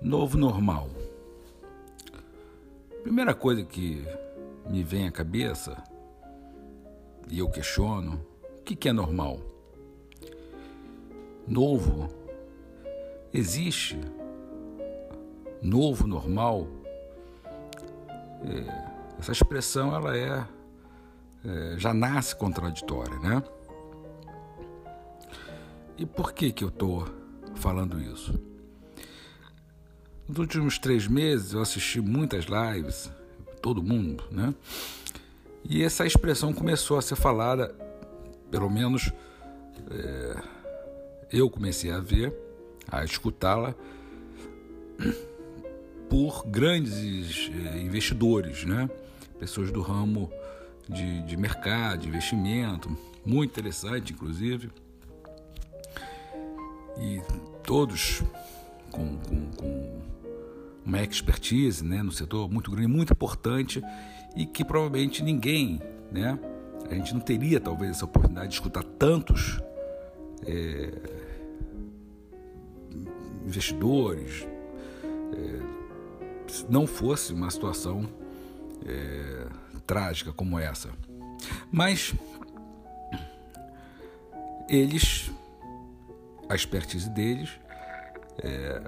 Novo normal. Primeira coisa que me vem à cabeça e eu questiono: o que, é normal? Novo. Existe novo normal? É, essa expressão ela é, é já nasce contraditória, né? E por que que eu estou falando isso? Nos últimos três meses eu assisti muitas lives, todo mundo, né? E essa expressão começou a ser falada, pelo menos é, eu comecei a ver, a escutá-la por grandes é, investidores, né? Pessoas do ramo de, de mercado, de investimento, muito interessante, inclusive. E todos com, com, com uma expertise né, no setor muito grande, muito importante e que provavelmente ninguém, né, a gente não teria talvez essa oportunidade de escutar tantos é, investidores é, se não fosse uma situação é, trágica como essa. Mas eles, a expertise deles, é,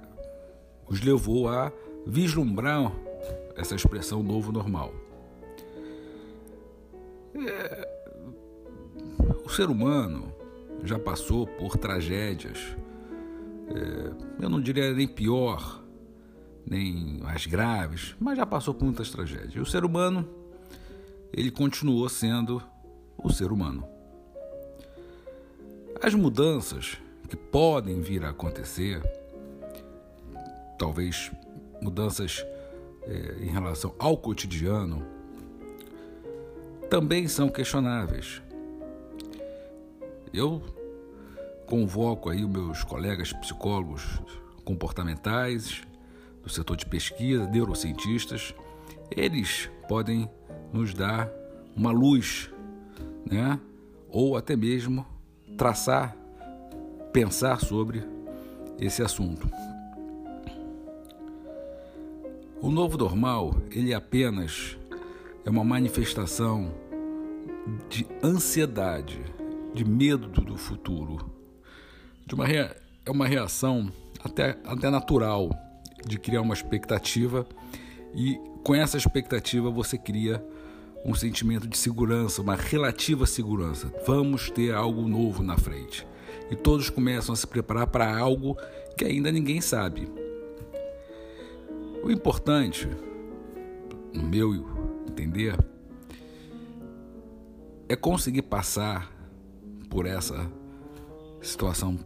os levou a vislumbrar essa expressão novo normal. É, o ser humano já passou por tragédias, é, eu não diria nem pior, nem mais graves, mas já passou por muitas tragédias. O ser humano, ele continuou sendo o ser humano. As mudanças que podem vir a acontecer, talvez mudanças é, em relação ao cotidiano, também são questionáveis. Eu convoco aí os meus colegas psicólogos comportamentais, do setor de pesquisa, neurocientistas, eles podem nos dar uma luz, né? ou até mesmo traçar, pensar sobre esse assunto. O novo normal, ele apenas é uma manifestação de ansiedade, de medo do futuro, de uma é uma reação até, até natural de criar uma expectativa e com essa expectativa você cria um sentimento de segurança, uma relativa segurança. Vamos ter algo novo na frente. E todos começam a se preparar para algo que ainda ninguém sabe. O importante, no meu entender, é conseguir passar por essa situação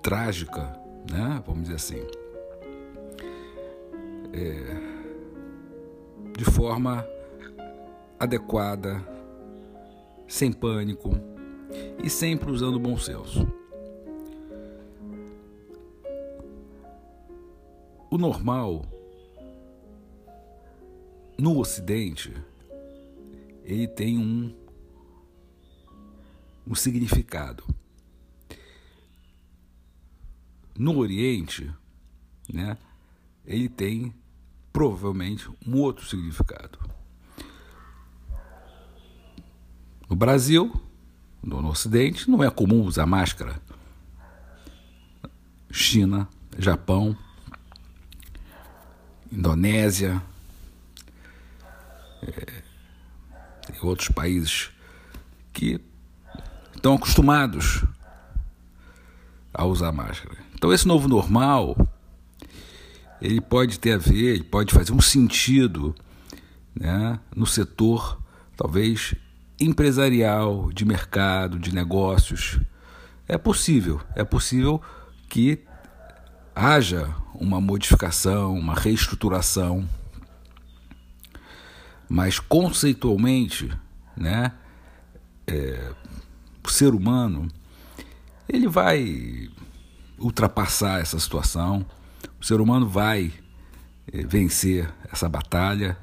trágica, né? Vamos dizer assim, é, de forma adequada, sem pânico e sempre usando bom senso. O normal no Ocidente ele tem um, um significado. No Oriente, né, ele tem provavelmente um outro significado. No Brasil, no Ocidente, não é comum usar máscara. China, Japão, Indonésia, é, outros países que estão acostumados a usar máscara. Então esse novo normal ele pode ter a ver, ele pode fazer um sentido né, no setor talvez empresarial, de mercado, de negócios. É possível, é possível que haja uma modificação, uma reestruturação, mas conceitualmente, né, é, o ser humano ele vai ultrapassar essa situação, o ser humano vai é, vencer essa batalha.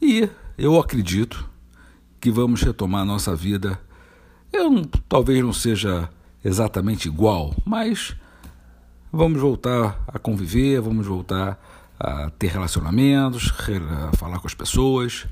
E eu acredito que vamos retomar a nossa vida. Eu talvez não seja exatamente igual, mas vamos voltar a conviver, vamos voltar a ter relacionamentos, a falar com as pessoas